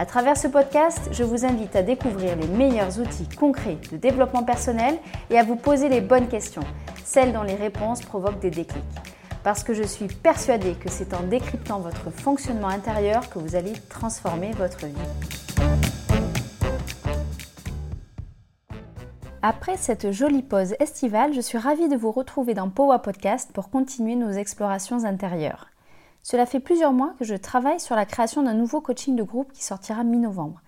À travers ce podcast, je vous invite à découvrir les meilleurs outils concrets de développement personnel et à vous poser les bonnes questions, celles dont les réponses provoquent des déclics. Parce que je suis persuadée que c'est en décryptant votre fonctionnement intérieur que vous allez transformer votre vie. Après cette jolie pause estivale, je suis ravie de vous retrouver dans Powa Podcast pour continuer nos explorations intérieures. Cela fait plusieurs mois que je travaille sur la création d'un nouveau coaching de groupe qui sortira mi-novembre.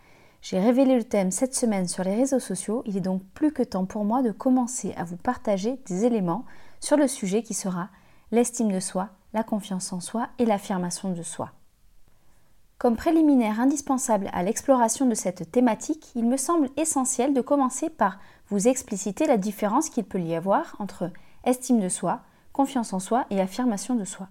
J'ai révélé le thème cette semaine sur les réseaux sociaux, il est donc plus que temps pour moi de commencer à vous partager des éléments sur le sujet qui sera l'estime de soi, la confiance en soi et l'affirmation de soi. Comme préliminaire indispensable à l'exploration de cette thématique, il me semble essentiel de commencer par vous expliciter la différence qu'il peut y avoir entre estime de soi, confiance en soi et affirmation de soi.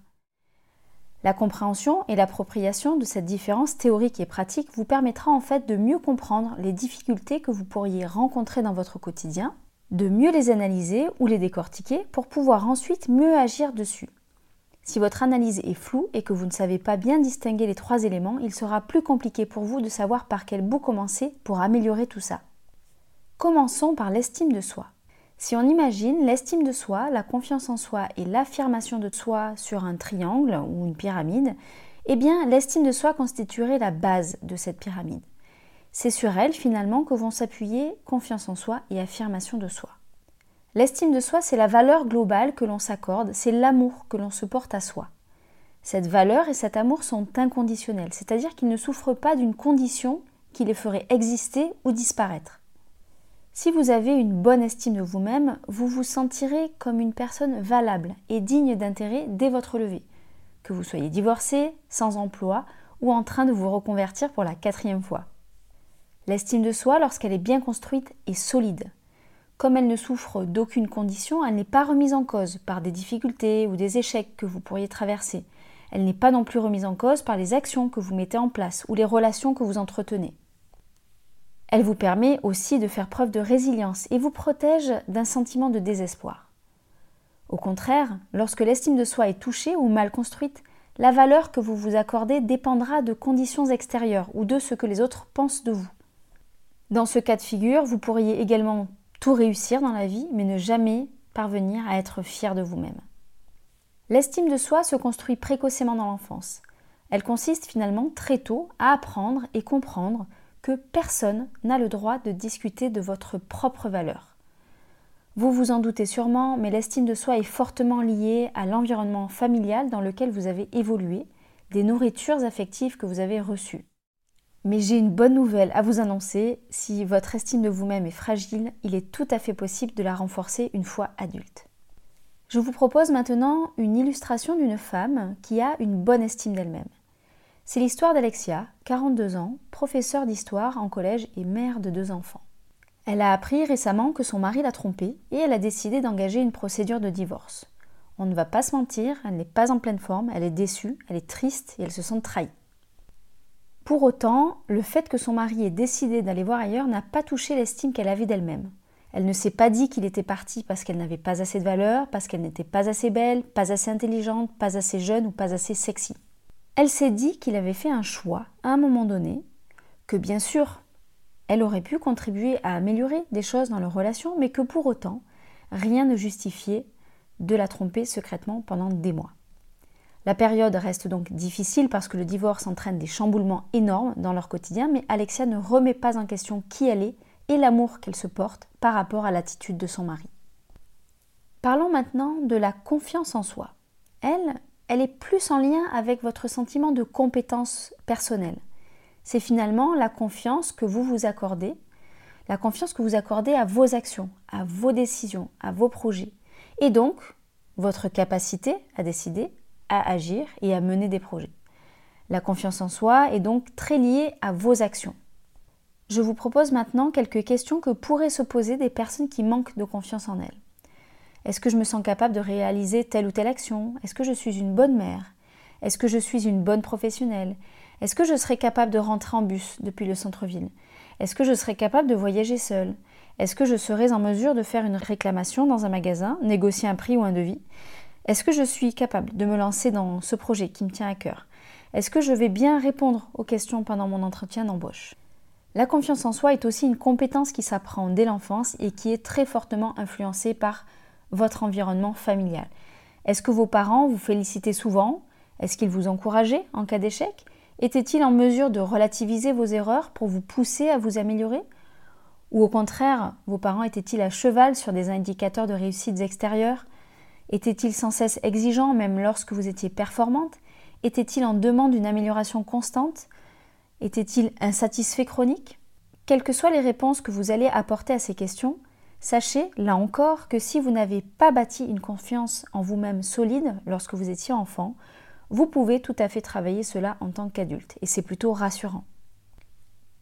La compréhension et l'appropriation de cette différence théorique et pratique vous permettra en fait de mieux comprendre les difficultés que vous pourriez rencontrer dans votre quotidien, de mieux les analyser ou les décortiquer pour pouvoir ensuite mieux agir dessus. Si votre analyse est floue et que vous ne savez pas bien distinguer les trois éléments, il sera plus compliqué pour vous de savoir par quel bout commencer pour améliorer tout ça. Commençons par l'estime de soi. Si on imagine l'estime de soi, la confiance en soi et l'affirmation de soi sur un triangle ou une pyramide, eh bien l'estime de soi constituerait la base de cette pyramide. C'est sur elle finalement que vont s'appuyer confiance en soi et affirmation de soi. L'estime de soi, c'est la valeur globale que l'on s'accorde, c'est l'amour que l'on se porte à soi. Cette valeur et cet amour sont inconditionnels, c'est-à-dire qu'ils ne souffrent pas d'une condition qui les ferait exister ou disparaître. Si vous avez une bonne estime de vous-même, vous vous sentirez comme une personne valable et digne d'intérêt dès votre levée, que vous soyez divorcé, sans emploi ou en train de vous reconvertir pour la quatrième fois. L'estime de soi, lorsqu'elle est bien construite, est solide. Comme elle ne souffre d'aucune condition, elle n'est pas remise en cause par des difficultés ou des échecs que vous pourriez traverser. Elle n'est pas non plus remise en cause par les actions que vous mettez en place ou les relations que vous entretenez. Elle vous permet aussi de faire preuve de résilience et vous protège d'un sentiment de désespoir. Au contraire, lorsque l'estime de soi est touchée ou mal construite, la valeur que vous vous accordez dépendra de conditions extérieures ou de ce que les autres pensent de vous. Dans ce cas de figure, vous pourriez également tout réussir dans la vie, mais ne jamais parvenir à être fier de vous-même. L'estime de soi se construit précocement dans l'enfance. Elle consiste finalement très tôt à apprendre et comprendre que personne n'a le droit de discuter de votre propre valeur. Vous vous en doutez sûrement, mais l'estime de soi est fortement liée à l'environnement familial dans lequel vous avez évolué, des nourritures affectives que vous avez reçues. Mais j'ai une bonne nouvelle à vous annoncer, si votre estime de vous-même est fragile, il est tout à fait possible de la renforcer une fois adulte. Je vous propose maintenant une illustration d'une femme qui a une bonne estime d'elle-même. C'est l'histoire d'Alexia, 42 ans, professeure d'histoire en collège et mère de deux enfants. Elle a appris récemment que son mari l'a trompée et elle a décidé d'engager une procédure de divorce. On ne va pas se mentir, elle n'est pas en pleine forme, elle est déçue, elle est triste et elle se sent trahie. Pour autant, le fait que son mari ait décidé d'aller voir ailleurs n'a pas touché l'estime qu'elle avait d'elle-même. Elle ne s'est pas dit qu'il était parti parce qu'elle n'avait pas assez de valeur, parce qu'elle n'était pas assez belle, pas assez intelligente, pas assez jeune ou pas assez sexy. Elle s'est dit qu'il avait fait un choix à un moment donné, que bien sûr, elle aurait pu contribuer à améliorer des choses dans leur relation, mais que pour autant, rien ne justifiait de la tromper secrètement pendant des mois. La période reste donc difficile parce que le divorce entraîne des chamboulements énormes dans leur quotidien, mais Alexia ne remet pas en question qui elle est et l'amour qu'elle se porte par rapport à l'attitude de son mari. Parlons maintenant de la confiance en soi. Elle, elle est plus en lien avec votre sentiment de compétence personnelle. C'est finalement la confiance que vous vous accordez, la confiance que vous accordez à vos actions, à vos décisions, à vos projets, et donc votre capacité à décider, à agir et à mener des projets. La confiance en soi est donc très liée à vos actions. Je vous propose maintenant quelques questions que pourraient se poser des personnes qui manquent de confiance en elles. Est-ce que je me sens capable de réaliser telle ou telle action? Est-ce que je suis une bonne mère? Est-ce que je suis une bonne professionnelle? Est-ce que je serais capable de rentrer en bus depuis le centre-ville? Est-ce que je serais capable de voyager seule? Est-ce que je serais en mesure de faire une réclamation dans un magasin, négocier un prix ou un devis? Est-ce que je suis capable de me lancer dans ce projet qui me tient à cœur? Est-ce que je vais bien répondre aux questions pendant mon entretien d'embauche? La confiance en soi est aussi une compétence qui s'apprend dès l'enfance et qui est très fortement influencée par votre environnement familial. Est-ce que vos parents vous félicitaient souvent? Est-ce qu'ils vous encourageaient en cas d'échec? Étaient-ils en mesure de relativiser vos erreurs pour vous pousser à vous améliorer? Ou au contraire, vos parents étaient-ils à cheval sur des indicateurs de réussite extérieures? Étaient-ils sans cesse exigeants même lorsque vous étiez performante? Étaient-ils en demande d'une amélioration constante? Étaient-ils insatisfaits chroniques? Quelles que soient les réponses que vous allez apporter à ces questions, Sachez, là encore, que si vous n'avez pas bâti une confiance en vous-même solide lorsque vous étiez enfant, vous pouvez tout à fait travailler cela en tant qu'adulte, et c'est plutôt rassurant.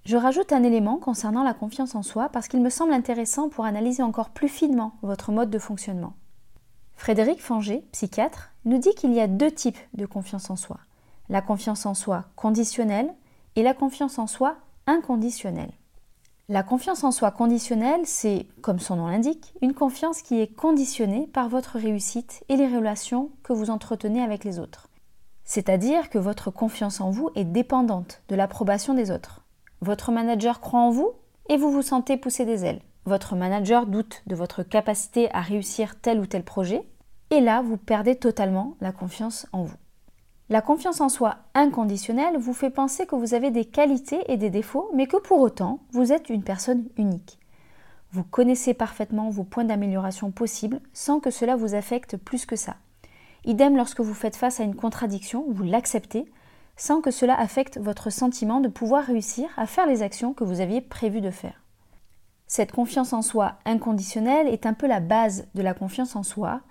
Je rajoute un élément concernant la confiance en soi parce qu'il me semble intéressant pour analyser encore plus finement votre mode de fonctionnement. Frédéric Fanger, psychiatre, nous dit qu'il y a deux types de confiance en soi. La confiance en soi conditionnelle et la confiance en soi inconditionnelle. La confiance en soi conditionnelle, c'est, comme son nom l'indique, une confiance qui est conditionnée par votre réussite et les relations que vous entretenez avec les autres. C'est-à-dire que votre confiance en vous est dépendante de l'approbation des autres. Votre manager croit en vous et vous vous sentez pousser des ailes. Votre manager doute de votre capacité à réussir tel ou tel projet et là, vous perdez totalement la confiance en vous. La confiance en soi inconditionnelle vous fait penser que vous avez des qualités et des défauts, mais que pour autant, vous êtes une personne unique. Vous connaissez parfaitement vos points d'amélioration possibles sans que cela vous affecte plus que ça. Idem lorsque vous faites face à une contradiction, vous l'acceptez sans que cela affecte votre sentiment de pouvoir réussir à faire les actions que vous aviez prévu de faire. Cette confiance en soi inconditionnelle est un peu la base de la confiance en soi,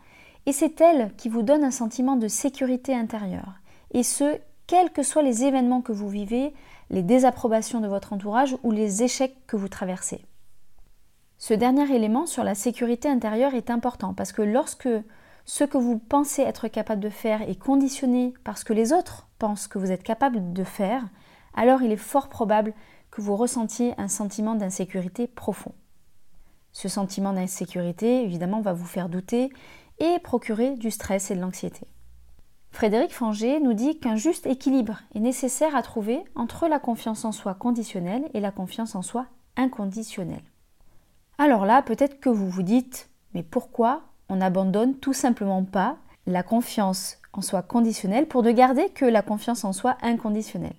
et c'est elle qui vous donne un sentiment de sécurité intérieure et ce, quels que soient les événements que vous vivez, les désapprobations de votre entourage ou les échecs que vous traversez. Ce dernier élément sur la sécurité intérieure est important parce que lorsque ce que vous pensez être capable de faire est conditionné parce que les autres pensent que vous êtes capable de faire, alors il est fort probable que vous ressentiez un sentiment d'insécurité profond. Ce sentiment d'insécurité, évidemment, va vous faire douter et procurer du stress et de l'anxiété. Frédéric Fanger nous dit qu'un juste équilibre est nécessaire à trouver entre la confiance en soi conditionnelle et la confiance en soi inconditionnelle. Alors là, peut-être que vous vous dites, mais pourquoi on n'abandonne tout simplement pas la confiance en soi conditionnelle pour ne garder que la confiance en soi inconditionnelle?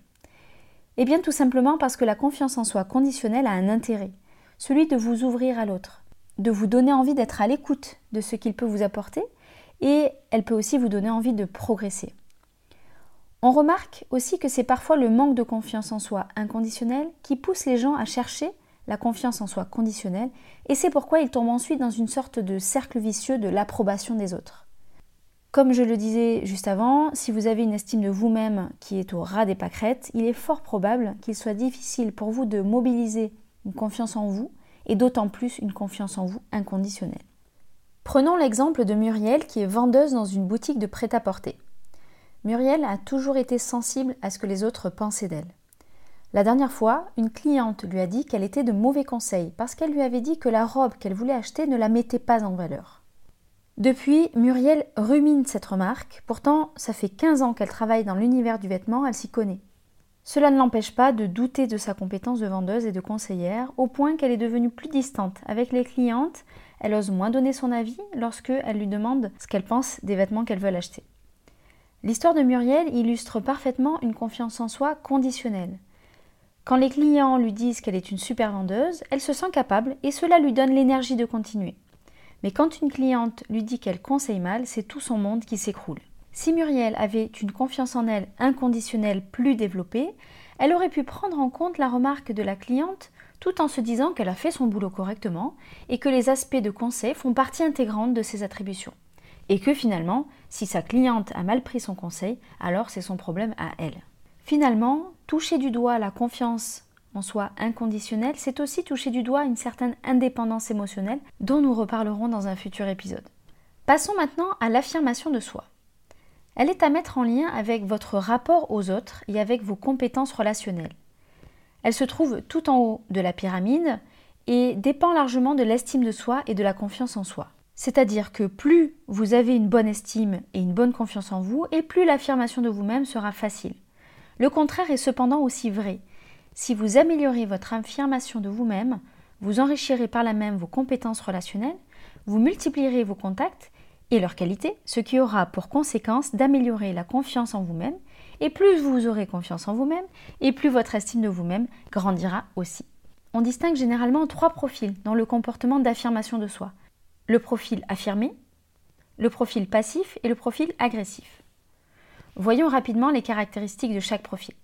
Eh bien tout simplement parce que la confiance en soi conditionnelle a un intérêt, celui de vous ouvrir à l'autre, de vous donner envie d'être à l'écoute de ce qu'il peut vous apporter et elle peut aussi vous donner envie de progresser. On remarque aussi que c'est parfois le manque de confiance en soi inconditionnel qui pousse les gens à chercher la confiance en soi conditionnelle et c'est pourquoi ils tombent ensuite dans une sorte de cercle vicieux de l'approbation des autres. Comme je le disais juste avant, si vous avez une estime de vous-même qui est au ras des pâquerettes, il est fort probable qu'il soit difficile pour vous de mobiliser une confiance en vous et d'autant plus une confiance en vous inconditionnelle. Prenons l'exemple de Muriel qui est vendeuse dans une boutique de prêt-à-porter. Muriel a toujours été sensible à ce que les autres pensaient d'elle. La dernière fois, une cliente lui a dit qu'elle était de mauvais conseils parce qu'elle lui avait dit que la robe qu'elle voulait acheter ne la mettait pas en valeur. Depuis, Muriel rumine cette remarque, pourtant ça fait 15 ans qu'elle travaille dans l'univers du vêtement, elle s'y connaît. Cela ne l'empêche pas de douter de sa compétence de vendeuse et de conseillère, au point qu'elle est devenue plus distante avec les clientes elle ose moins donner son avis lorsque elle lui demande ce qu'elle pense des vêtements qu'elle veut acheter. L'histoire de Muriel illustre parfaitement une confiance en soi conditionnelle. Quand les clients lui disent qu'elle est une super vendeuse, elle se sent capable et cela lui donne l'énergie de continuer. Mais quand une cliente lui dit qu'elle conseille mal, c'est tout son monde qui s'écroule. Si Muriel avait une confiance en elle inconditionnelle plus développée, elle aurait pu prendre en compte la remarque de la cliente tout en se disant qu'elle a fait son boulot correctement et que les aspects de conseil font partie intégrante de ses attributions. Et que finalement, si sa cliente a mal pris son conseil, alors c'est son problème à elle. Finalement, toucher du doigt la confiance en soi inconditionnel, c'est aussi toucher du doigt une certaine indépendance émotionnelle dont nous reparlerons dans un futur épisode. Passons maintenant à l'affirmation de soi. Elle est à mettre en lien avec votre rapport aux autres et avec vos compétences relationnelles. Elle se trouve tout en haut de la pyramide et dépend largement de l'estime de soi et de la confiance en soi. C'est-à-dire que plus vous avez une bonne estime et une bonne confiance en vous, et plus l'affirmation de vous-même sera facile. Le contraire est cependant aussi vrai. Si vous améliorez votre affirmation de vous-même, vous enrichirez par là même vos compétences relationnelles, vous multiplierez vos contacts et leur qualité, ce qui aura pour conséquence d'améliorer la confiance en vous-même, et plus vous aurez confiance en vous-même, et plus votre estime de vous-même grandira aussi. On distingue généralement trois profils dans le comportement d'affirmation de soi. Le profil affirmé, le profil passif et le profil agressif. Voyons rapidement les caractéristiques de chaque profil.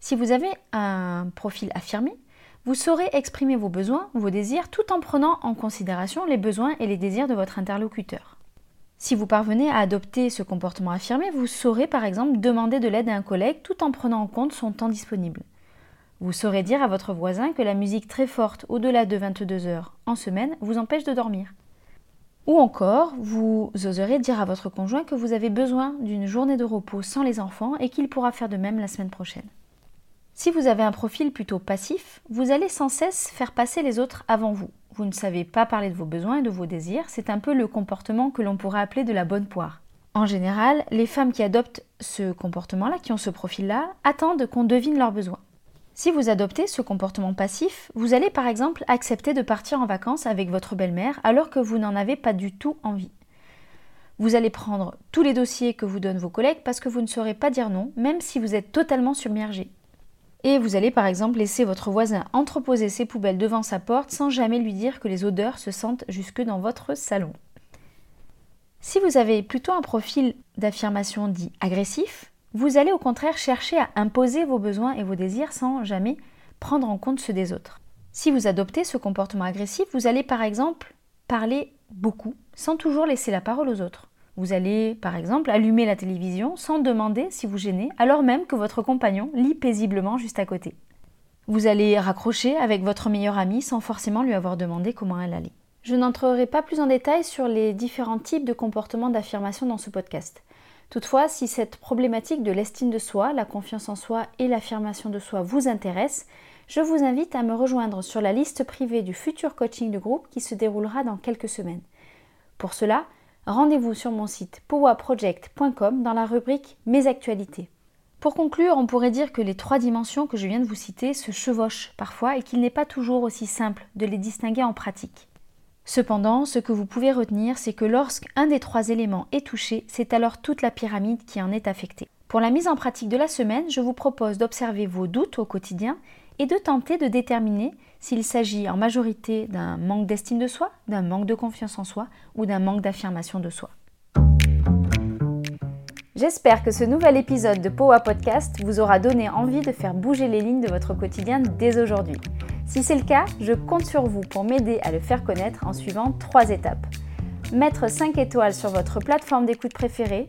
Si vous avez un profil affirmé, vous saurez exprimer vos besoins, vos désirs, tout en prenant en considération les besoins et les désirs de votre interlocuteur. Si vous parvenez à adopter ce comportement affirmé, vous saurez par exemple demander de l'aide à un collègue tout en prenant en compte son temps disponible. Vous saurez dire à votre voisin que la musique très forte au-delà de 22 heures en semaine vous empêche de dormir. Ou encore, vous oserez dire à votre conjoint que vous avez besoin d'une journée de repos sans les enfants et qu'il pourra faire de même la semaine prochaine. Si vous avez un profil plutôt passif, vous allez sans cesse faire passer les autres avant vous. Vous ne savez pas parler de vos besoins et de vos désirs, c'est un peu le comportement que l'on pourrait appeler de la bonne poire. En général, les femmes qui adoptent ce comportement-là, qui ont ce profil-là, attendent qu'on devine leurs besoins. Si vous adoptez ce comportement passif, vous allez par exemple accepter de partir en vacances avec votre belle-mère alors que vous n'en avez pas du tout envie. Vous allez prendre tous les dossiers que vous donnent vos collègues parce que vous ne saurez pas dire non, même si vous êtes totalement submergé. Et vous allez par exemple laisser votre voisin entreposer ses poubelles devant sa porte sans jamais lui dire que les odeurs se sentent jusque dans votre salon. Si vous avez plutôt un profil d'affirmation dit agressif, vous allez au contraire chercher à imposer vos besoins et vos désirs sans jamais prendre en compte ceux des autres. Si vous adoptez ce comportement agressif, vous allez par exemple parler beaucoup sans toujours laisser la parole aux autres. Vous allez par exemple allumer la télévision sans demander si vous gênez alors même que votre compagnon lit paisiblement juste à côté. Vous allez raccrocher avec votre meilleure amie sans forcément lui avoir demandé comment elle allait. Je n'entrerai pas plus en détail sur les différents types de comportements d'affirmation dans ce podcast. Toutefois, si cette problématique de l'estime de soi, la confiance en soi et l'affirmation de soi vous intéresse, je vous invite à me rejoindre sur la liste privée du futur coaching de groupe qui se déroulera dans quelques semaines. Pour cela, rendez-vous sur mon site powaproject.com dans la rubrique Mes actualités. Pour conclure, on pourrait dire que les trois dimensions que je viens de vous citer se chevauchent parfois et qu'il n'est pas toujours aussi simple de les distinguer en pratique. Cependant, ce que vous pouvez retenir, c'est que lorsqu'un des trois éléments est touché, c'est alors toute la pyramide qui en est affectée. Pour la mise en pratique de la semaine, je vous propose d'observer vos doutes au quotidien et de tenter de déterminer s'il s'agit en majorité d'un manque d'estime de soi, d'un manque de confiance en soi ou d'un manque d'affirmation de soi. J'espère que ce nouvel épisode de Powa Podcast vous aura donné envie de faire bouger les lignes de votre quotidien dès aujourd'hui. Si c'est le cas, je compte sur vous pour m'aider à le faire connaître en suivant trois étapes. Mettre 5 étoiles sur votre plateforme d'écoute préférée,